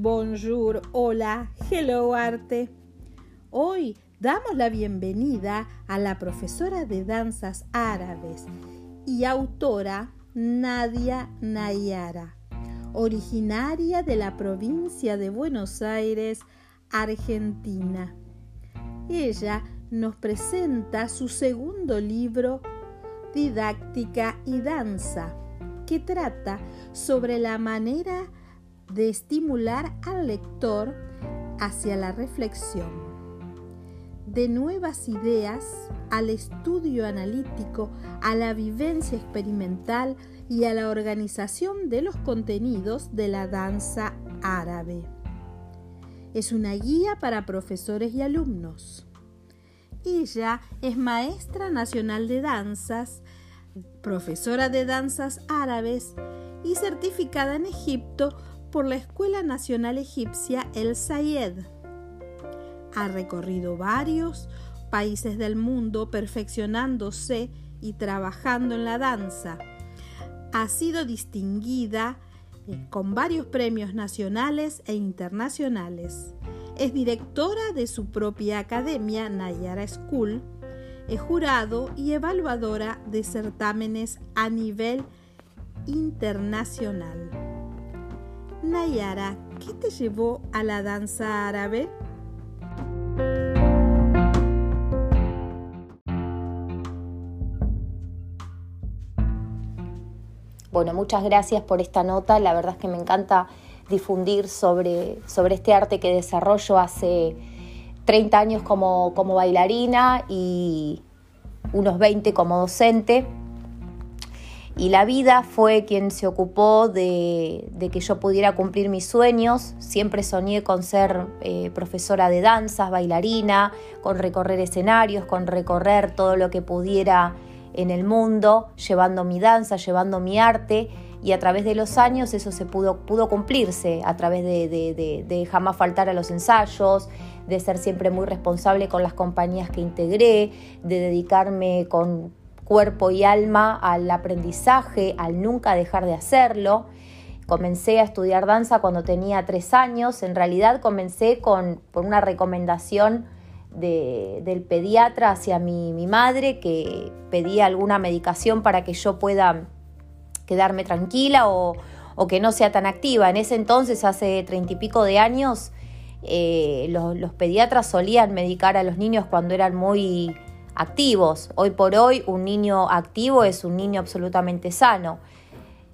bonjour, hola, hello arte. Hoy damos la bienvenida a la profesora de danzas árabes y autora Nadia Nayara, originaria de la provincia de Buenos Aires, Argentina. Ella nos presenta su segundo libro, Didáctica y Danza, que trata sobre la manera de estimular al lector hacia la reflexión, de nuevas ideas al estudio analítico, a la vivencia experimental y a la organización de los contenidos de la danza árabe. Es una guía para profesores y alumnos. Ella es maestra nacional de danzas, profesora de danzas árabes y certificada en Egipto por la Escuela Nacional Egipcia El Sayed. Ha recorrido varios países del mundo perfeccionándose y trabajando en la danza. Ha sido distinguida eh, con varios premios nacionales e internacionales. Es directora de su propia academia, Nayara School. Es jurado y evaluadora de certámenes a nivel internacional. Nayara, ¿qué te llevó a la danza árabe? Bueno, muchas gracias por esta nota. La verdad es que me encanta difundir sobre, sobre este arte que desarrollo hace 30 años como, como bailarina y unos 20 como docente y la vida fue quien se ocupó de, que yo pudiera cumplir mis sueños. Siempre soñé con ser eh, profesora de danzas, bailarina, con recorrer escenarios, con recorrer todo lo que pudiera en el mundo, llevando mi danza, llevando mi arte. Y a través de los años eso se pudo, pudo cumplirse, a través de, de jamás faltar a los ensayos, de ser siempre muy responsable con las compañías que integré, de dedicarme con cuerpo y alma al aprendizaje, al nunca dejar de hacerlo. Comencé a estudiar danza cuando tenía tres años. En realidad comencé con, por una recomendación del pediatra hacia mi, mi, madre que pedía alguna medicación para que yo pueda quedarme tranquila o, que no sea tan activa. En ese entonces, hace treinta y pico de años, eh, los, los, pediatras solían medicar a los niños cuando eran muy activos. Hoy por hoy un niño activo es un niño absolutamente sano.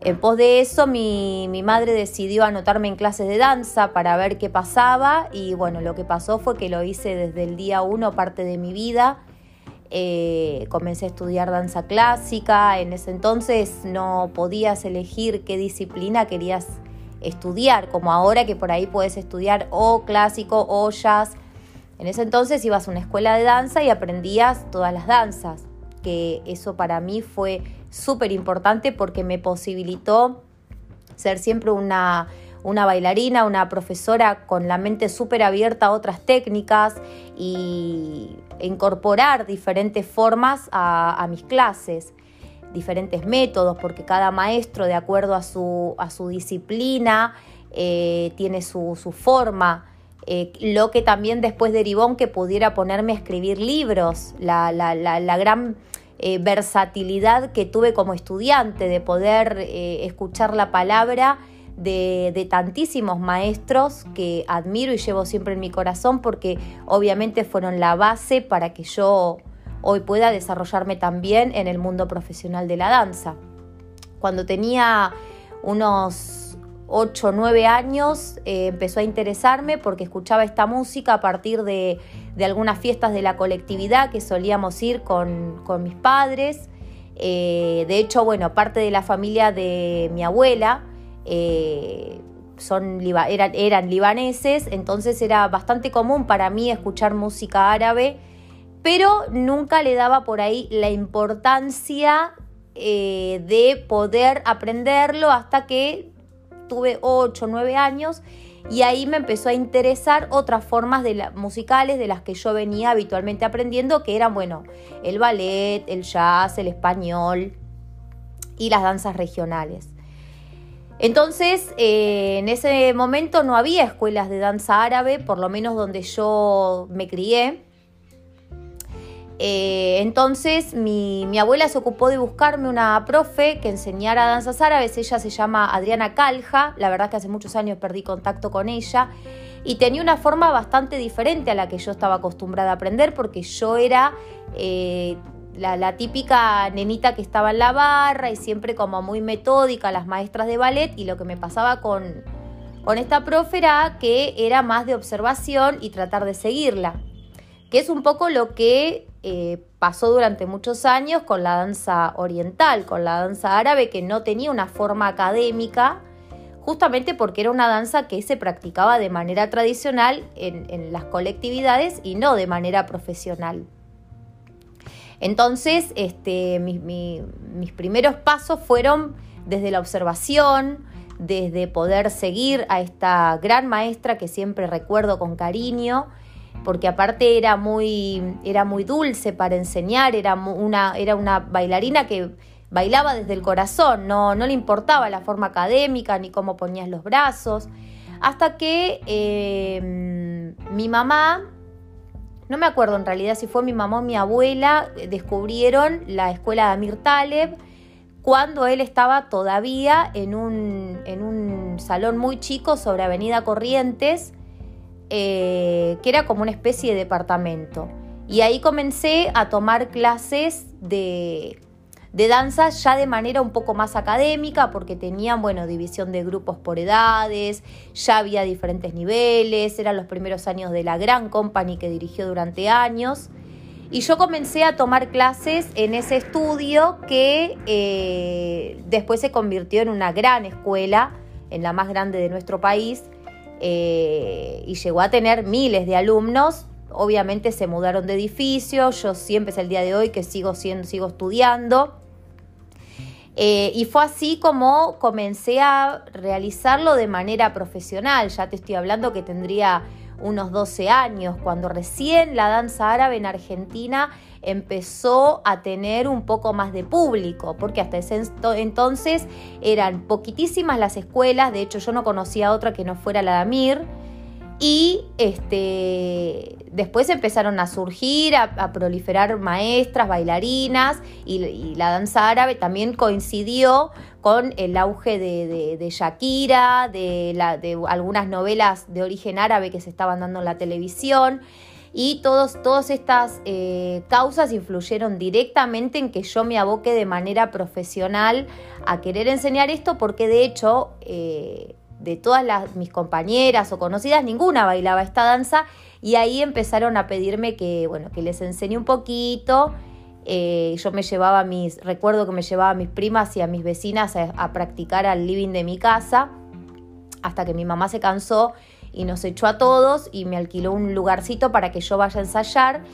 En pos de eso mi, madre decidió anotarme en clases de danza para ver qué pasaba y bueno, lo que pasó fue que lo hice desde el día uno, parte de mi vida. Eh, comencé a estudiar danza clásica, en ese entonces no podías elegir qué disciplina querías estudiar, como ahora que por ahí puedes estudiar o clásico o jazz en ese entonces ibas a una escuela de danza y aprendías todas las danzas, que eso para mí fue súper importante porque me posibilitó ser siempre una, bailarina, una profesora con la mente súper abierta a otras técnicas y incorporar diferentes formas a, mis clases, diferentes métodos, porque cada maestro, de acuerdo a su, disciplina, eh, tiene su forma eh, lo que también después derivó en que pudiera ponerme a escribir libros, la, gran eh, versatilidad que tuve como estudiante de poder eh, escuchar la palabra de, de, tantísimos maestros que admiro y llevo siempre en mi corazón porque obviamente fueron la base para que yo hoy pueda desarrollarme también en el mundo profesional de la danza. Cuando tenía unos 8 o 9 años eh, empezó a interesarme porque escuchaba esta música a partir de, algunas fiestas de la colectividad que solíamos ir con, mis padres. Eh, de hecho, bueno, parte de la familia de mi abuela eh, son, eran libaneses, entonces era bastante común para mí escuchar música árabe, pero nunca le daba por ahí la importancia de poder aprenderlo hasta que tuve 8 o 9 años y ahí me empezó a interesar otras formas de musicales de las que yo venía habitualmente aprendiendo, que eran, bueno, el ballet, el jazz, el español y las danzas regionales. Entonces, eh, en ese momento no había escuelas de danza árabe, por lo menos donde yo me crié. Eh, entonces mi, abuela se ocupó de buscarme una profe que enseñara danzas árabes, ella se llama Adriana Calja, la verdad que hace muchos años perdí contacto con ella. Y tenía una forma bastante diferente a la que yo estaba acostumbrada a aprender porque yo era eh, la, típica nenita que estaba en la barra y siempre como muy metódica, las maestras de ballet, y lo que me pasaba con esta profe era que era más de observación y tratar de seguirla, que es un poco lo que eh, pasó durante muchos años con la danza oriental, con la danza árabe, que no tenía una forma académica, justamente porque era una danza que se practicaba de manera tradicional en, las colectividades y no de manera profesional. Entonces, este, mis primeros pasos fueron desde la observación, desde poder seguir a esta gran maestra que siempre recuerdo con cariño, porque aparte era muy, era muy dulce para enseñar, era una, era una bailarina que bailaba desde el corazón, no, no le importaba la forma académica ni cómo ponías los brazos, hasta que eh, mi mamá no me acuerdo en realidad si fue mi mamá o mi abuela, descubrieron la escuela de Amir Taleb cuando él estaba todavía en un, en un salón muy chico sobre Avenida Corrientes, eh, que era como una especie de departamento. Y ahí comencé a tomar clases de, de danza ya de manera un poco más académica, porque tenían, bueno, división de grupos por edades, ya había diferentes niveles, eran los primeros años de la gran company que dirigió durante años. Y yo comencé a tomar clases en ese estudio que eh, después se convirtió en una gran escuela, en la más grande de nuestro país, eh, y llegó a tener miles de alumnos. Obviamente se mudaron de edificio, yo siempre es el día de hoy que sigo, siendo, sigo estudiando. Eh, y fue así como comencé a realizarlo de manera profesional. Ya te estoy hablando que tendría unos 12 años, cuando recién la danza árabe en Argentina empezó a tener un poco más de público, porque hasta ese entonces eran poquitísimas las escuelas, de hecho yo no conocía otra que no fuera la de Amir, y este, después empezaron a surgir, a, proliferar maestras, bailarinas y, la danza árabe también coincidió con el auge de, Shakira, de, algunas novelas de origen árabe que se estaban dando en la televisión. Y todos, todas estas eh, causas influyeron directamente en que yo me aboque de manera profesional a querer enseñar esto, porque de hecho eh, de todas las, mis compañeras o conocidas, ninguna bailaba esta danza y ahí empezaron a pedirme que, bueno, que les enseñe un poquito. Eh, yo me llevaba a mis, recuerdo que me llevaba a mis primas y a mis vecinas a, practicar al living de mi casa, hasta que mi mamá se cansó y nos echó a todos y me alquiló un lugarcito para que yo vaya a ensayar.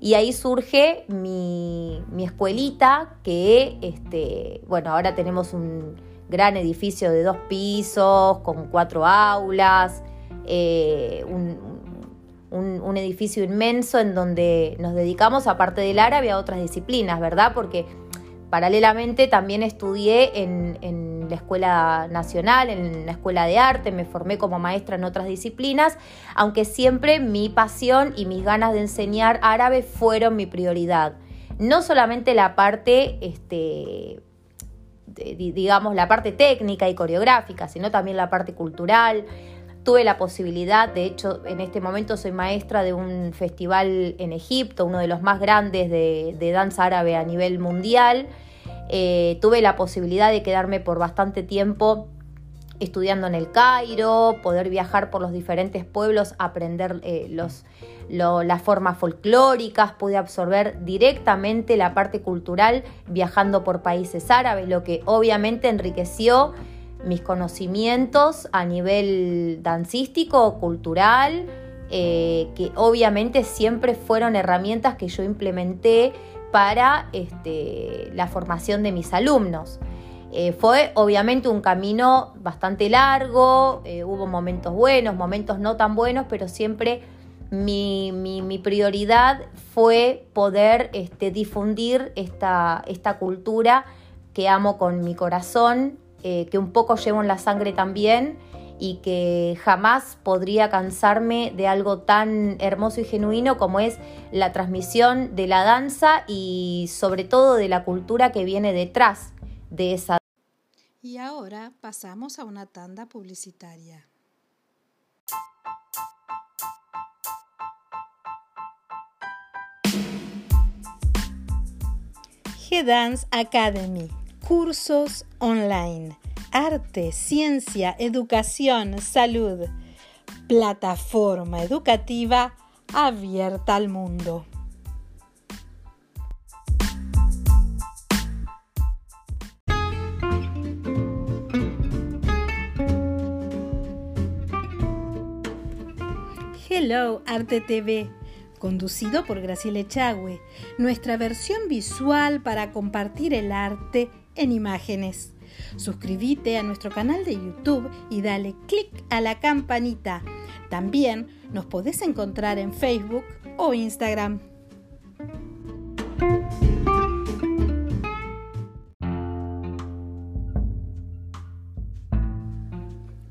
Y ahí surge mi, mi escuelita, que, este, bueno, ahora tenemos un, gran edificio de dos pisos, con cuatro aulas, eh, un, edificio inmenso en donde nos dedicamos, aparte del árabe, a otras disciplinas, ¿verdad? Porque paralelamente también estudié en, en, la Escuela Nacional, en la Escuela de Arte, me formé como maestra en otras disciplinas, aunque siempre mi pasión y mis ganas de enseñar árabe fueron mi prioridad. No solamente la parte este, digamos, la parte técnica y coreográfica, sino también la parte cultural. Tuve la posibilidad, de hecho, en este momento soy maestra de un festival en Egipto, uno de los más grandes de, danza árabe a nivel mundial. Eh, tuve la posibilidad de quedarme por bastante tiempo estudiando en el Cairo, poder viajar por los diferentes pueblos, aprender eh, las formas folclóricas, pude absorber directamente la parte cultural viajando por países árabes, lo que obviamente enriqueció mis conocimientos a nivel dancístico, cultural, eh, que obviamente siempre fueron herramientas que yo implementé para este, la formación de mis alumnos. Eh, fue obviamente un camino bastante largo, eh, hubo momentos buenos, momentos no tan buenos, pero siempre mi, prioridad fue poder este, difundir esta, esta cultura que amo con mi corazón eh, que un poco llevo en la sangre también y que jamás podría cansarme de algo tan hermoso y genuino como es la transmisión de la danza y sobre todo de la cultura que viene detrás de esa. Y ahora pasamos a una tanda publicitaria. G-Dance Academy cursos online, arte, ciencia, educación, salud, plataforma educativa abierta al mundo. Hello Arte TV conducido por Graciela Echagüe, nuestra versión visual para compartir el arte en imágenes. Suscríbete a nuestro canal de YouTube y dale click a la campanita. También nos podés encontrar en Facebook o Instagram.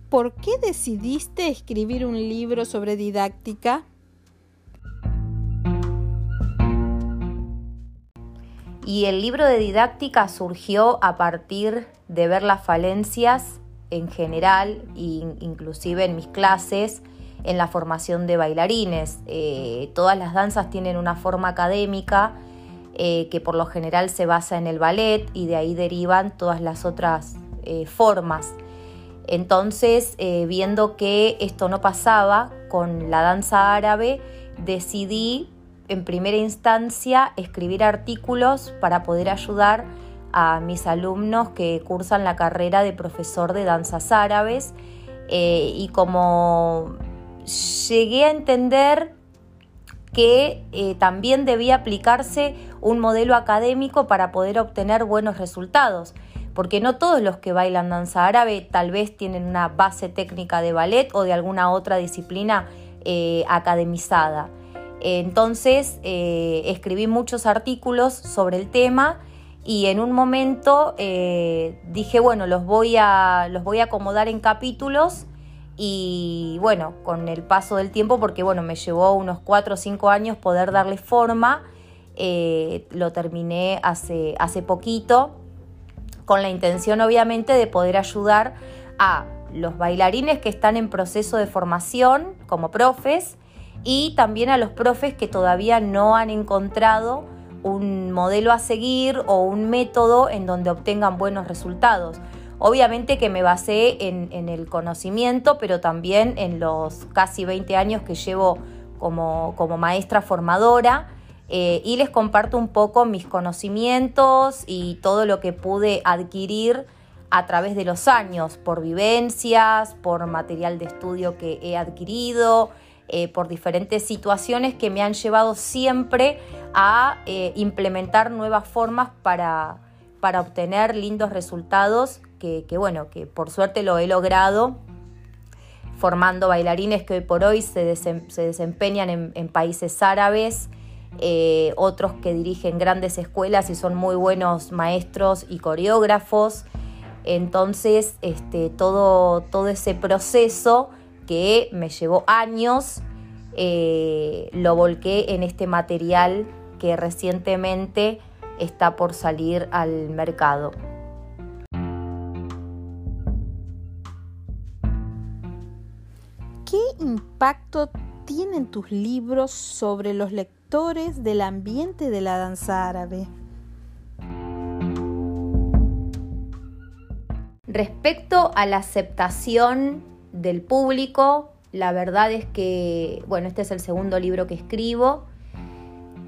¿Por qué decidiste escribir un libro sobre didáctica? Y el libro de didáctica surgió a partir de ver las falencias en general, e inclusive en mis clases, en la formación de bailarines. Eh, todas las danzas tienen una forma académica eh, que por lo general se basa en el ballet y de ahí derivan todas las otras eh, formas. Entonces, viendo que esto no pasaba con la danza árabe, decidí en primera instancia escribir artículos para poder ayudar a mis alumnos que cursan la carrera de profesor de danzas árabes eh, y como llegué a entender que eh, también debía aplicarse un modelo académico para poder obtener buenos resultados, porque no todos los que bailan danza árabe tal vez tienen una base técnica de ballet o de alguna otra disciplina eh, academizada. Entonces eh, escribí muchos artículos sobre el tema y en un momento eh, dije, bueno, los voy, a, los voy a acomodar en capítulos y bueno, con el paso del tiempo, porque bueno, me llevó unos 4 o 5 años poder darle forma, eh, lo terminé hace, hace poquito, con la intención obviamente de poder ayudar a los bailarines que están en proceso de formación como profes, y también a los profes que todavía no han encontrado un modelo a seguir o un método en donde obtengan buenos resultados. Obviamente que me basé en, el conocimiento, pero también en los casi 20 años que llevo como, maestra formadora eh, y les comparto un poco mis conocimientos y todo lo que pude adquirir a través de los años, por vivencias, por material de estudio que he adquirido, eh, por diferentes situaciones que me han llevado siempre a eh, implementar nuevas formas para, obtener lindos resultados que, bueno, que por suerte lo he logrado formando bailarines que hoy por hoy se, desempeñan en, países árabes, eh, otros que dirigen grandes escuelas y son muy buenos maestros y coreógrafos. Entonces, este, todo, todo ese proceso que me llevó años, eh, lo volqué en este material que recientemente está por salir al mercado. ¿Qué impacto tienen tus libros sobre los lectores del ambiente de la danza árabe? Respecto a la aceptación del público. La verdad es que, bueno, este es el segundo libro que escribo.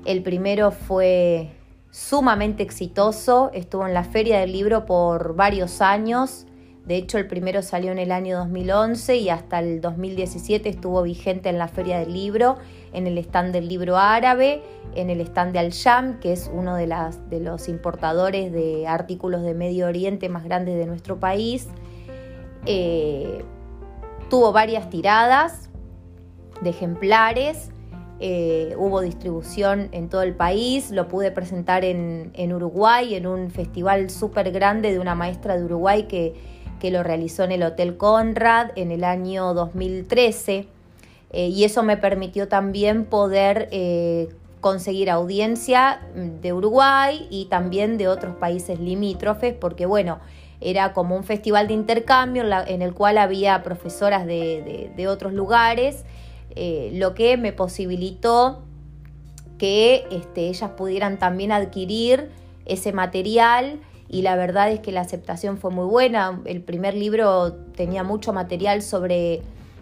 El primero fue sumamente exitoso, estuvo en la feria del libro por varios años. De hecho, el primero salió en el año 2011 y hasta el 2017 estuvo vigente en la feria del libro, en el stand del libro árabe, en el stand de Al-Sham, que es uno de, los importadores de artículos de Medio Oriente más grandes de nuestro país. Eh, Tuvo varias tiradas de ejemplares eh, hubo distribución en todo el país, lo pude presentar en, Uruguay, en un festival súper grande de una maestra de Uruguay que, que, lo realizó en el Hotel Conrad en el año 2013. Eh, y eso me permitió también poder eh, conseguir audiencia de Uruguay y también de otros países limítrofes, porque bueno, era como un festival de intercambio en, el cual había profesoras de otros lugares eh, lo que me posibilitó que este, ellas pudieran también adquirir ese material y la verdad es que la aceptación fue muy buena. El primer libro tenía mucho material sobre,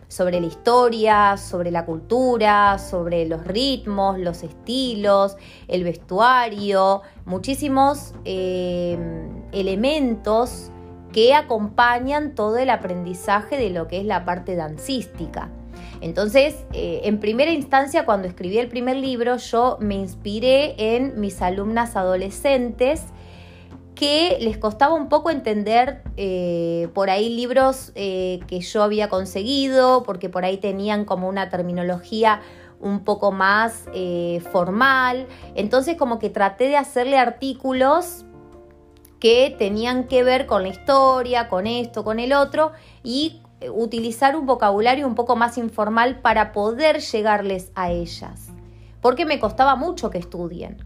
sobre la historia, sobre la cultura, sobre los ritmos, los estilos, el vestuario, muchísimos eh, elementos que acompañan todo el aprendizaje de lo que es la parte dancística. Entonces, eh, en primera instancia, cuando escribí el primer libro, yo me inspiré en mis alumnas adolescentes que les costaba un poco entender eh, por ahí libros eh, que yo había conseguido, porque por ahí tenían como una terminología un poco más formal. Entonces como que traté de hacerle artículos que tenían que ver con la historia, con esto, con el otro, y utilizar un vocabulario un poco más informal para poder llegarles a ellas, porque me costaba mucho que estudien.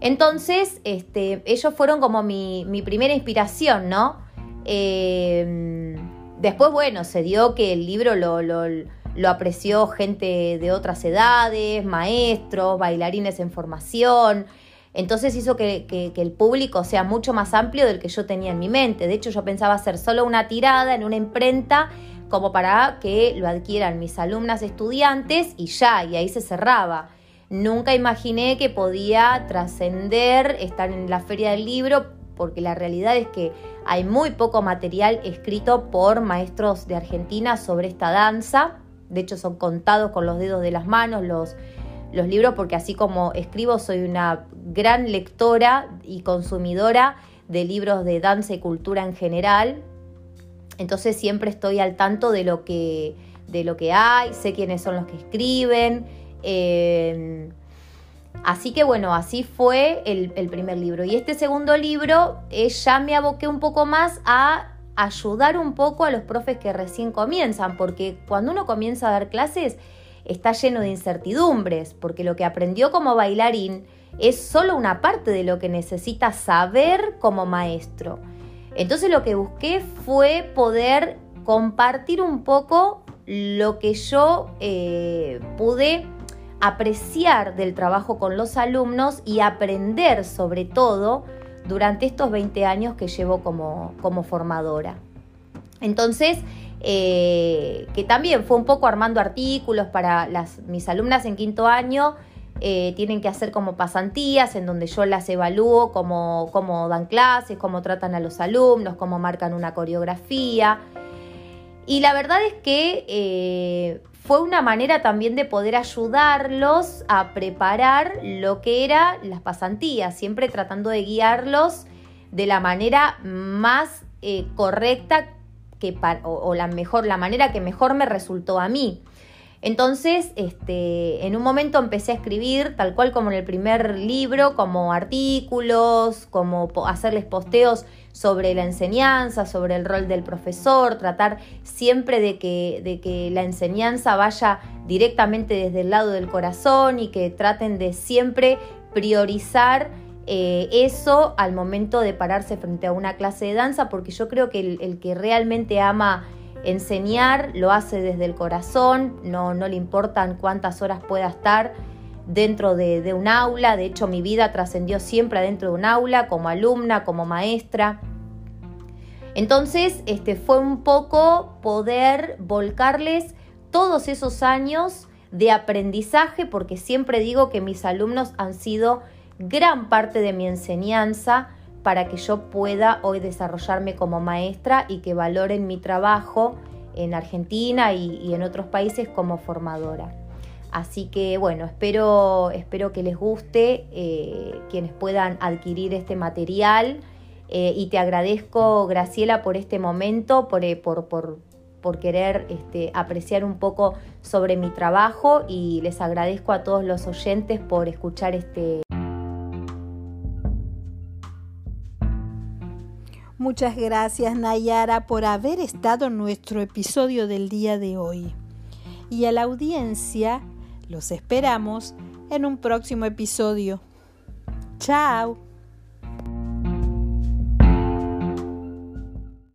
Entonces, este, ellos fueron como mi, primera inspiración, ¿no? Em, después, bueno, se dio que el libro lo, lo, apreció gente de otras edades, maestros, bailarines en formación. Entonces hizo que, el público sea mucho más amplio del que yo tenía en mi mente. De hecho, yo pensaba hacer solo una tirada en una imprenta como para que lo adquieran mis alumnas estudiantes y ya, y ahí se cerraba. Nunca imaginé que podía trascender estar en la feria del libro porque la realidad es que hay muy poco material escrito por maestros de Argentina sobre esta danza. De hecho, son contados con los dedos de las manos los, los libros porque así como escribo soy una gran lectora y consumidora de libros de danza y cultura en general. Entonces siempre estoy al tanto de lo que, de lo que hay, sé quiénes son los que escriben. Eh, así que bueno, así fue el, primer libro. Y este segundo libro eh, ya me aboqué un poco más a ayudar un poco a los profes que recién comienzan, porque cuando uno comienza a dar clases está lleno de incertidumbres, porque lo que aprendió como bailarín es solo una parte de lo que necesita saber como maestro. Entonces lo que busqué fue poder compartir un poco lo que yo eh, pude apreciar del trabajo con los alumnos y aprender sobre todo durante estos 20 años que llevo como, formadora. Entonces, eh, que también fue un poco armando artículos para mis alumnas en quinto año eh, tienen que hacer como pasantías en donde yo las evalúo, cómo, cómo dan clases, cómo tratan a los alumnos, cómo marcan una coreografía. Y la verdad es que eh, fue una manera también de poder ayudarlos a preparar lo que eran las pasantías, siempre tratando de guiarlos de la manera más eh, correcta que o, la mejor, la manera que mejor me resultó a mí. Entonces, este, en un momento empecé a escribir, tal cual como en el primer libro, como artículos, como hacerles posteos sobre la enseñanza, sobre el rol del profesor, tratar siempre de que, de que la enseñanza vaya directamente desde el lado del corazón y que traten de siempre priorizar eh, eso al momento de pararse frente a una clase de danza, porque yo creo que el que realmente ama enseñar, lo hace desde el corazón, no, no le importan cuántas horas pueda estar dentro de, un aula, de hecho mi vida trascendió siempre dentro de un aula, como alumna, como maestra. Entonces, este, fue un poco poder volcarles todos esos años de aprendizaje, porque siempre digo que mis alumnos han sido gran parte de mi enseñanza, para que yo pueda hoy desarrollarme como maestra y que valoren mi trabajo en Argentina y, en otros países como formadora. Así que bueno, espero, espero que les guste eh, quienes puedan adquirir este material eh, y te agradezco Graciela por este momento, por, eh, por, por, querer este, apreciar un poco sobre mi trabajo y les agradezco a todos los oyentes por escuchar este. Muchas gracias Nayara por haber estado en nuestro episodio del día de hoy. Y a la audiencia los esperamos en un próximo episodio. Chao.